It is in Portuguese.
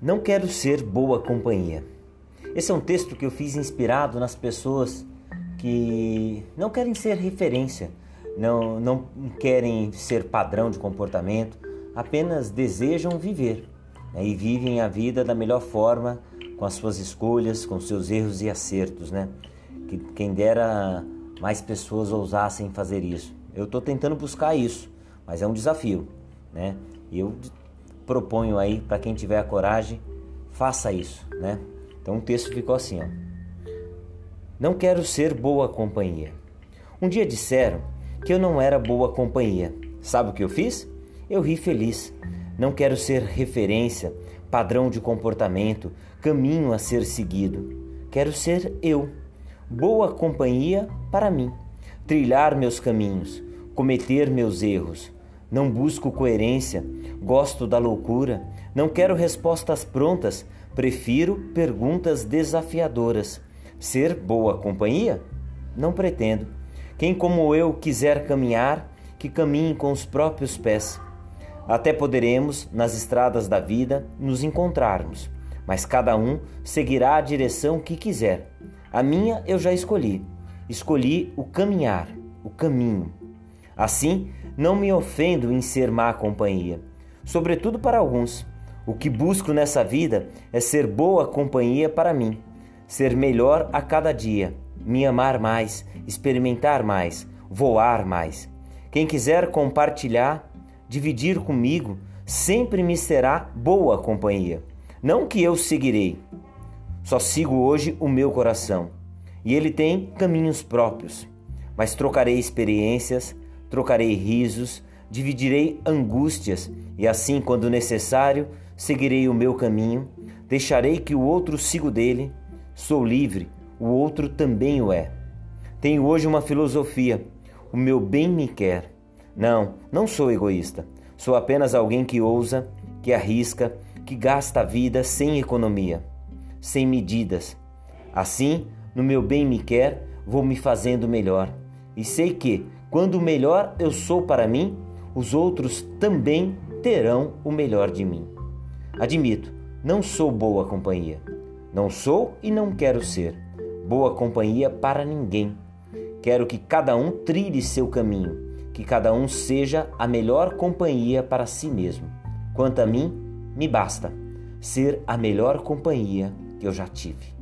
Não quero ser boa companhia. Esse é um texto que eu fiz inspirado nas pessoas que não querem ser referência, não, não querem ser padrão de comportamento, apenas desejam viver né? e vivem a vida da melhor forma, com as suas escolhas, com seus erros e acertos. Né? Que, quem dera mais pessoas ousassem fazer isso. Eu estou tentando buscar isso, mas é um desafio. Né? Eu proponho aí para quem tiver a coragem, faça isso, né? Então o texto ficou assim, ó. Não quero ser boa companhia. Um dia disseram que eu não era boa companhia. Sabe o que eu fiz? Eu ri feliz. Não quero ser referência, padrão de comportamento, caminho a ser seguido. Quero ser eu, boa companhia para mim, trilhar meus caminhos, cometer meus erros, não busco coerência, gosto da loucura, não quero respostas prontas, prefiro perguntas desafiadoras. Ser boa companhia? Não pretendo. Quem como eu quiser caminhar, que caminhe com os próprios pés. Até poderemos, nas estradas da vida, nos encontrarmos, mas cada um seguirá a direção que quiser. A minha eu já escolhi. Escolhi o caminhar, o caminho. Assim, não me ofendo em ser má companhia, sobretudo para alguns. O que busco nessa vida é ser boa companhia para mim, ser melhor a cada dia, me amar mais, experimentar mais, voar mais. Quem quiser compartilhar, dividir comigo, sempre me será boa companhia. Não que eu seguirei, só sigo hoje o meu coração, e ele tem caminhos próprios, mas trocarei experiências, trocarei risos, dividirei angústias, e assim, quando necessário, seguirei o meu caminho, deixarei que o outro siga dele. Sou livre, o outro também o é. Tenho hoje uma filosofia: o meu bem me quer. Não, não sou egoísta. Sou apenas alguém que ousa, que arrisca, que gasta a vida sem economia, sem medidas. Assim, no meu bem me quer, vou me fazendo melhor. E sei que, quando melhor eu sou para mim, os outros também terão o melhor de mim. Admito, não sou boa companhia. Não sou e não quero ser boa companhia para ninguém. Quero que cada um trilhe seu caminho, que cada um seja a melhor companhia para si mesmo. Quanto a mim, me basta ser a melhor companhia que eu já tive.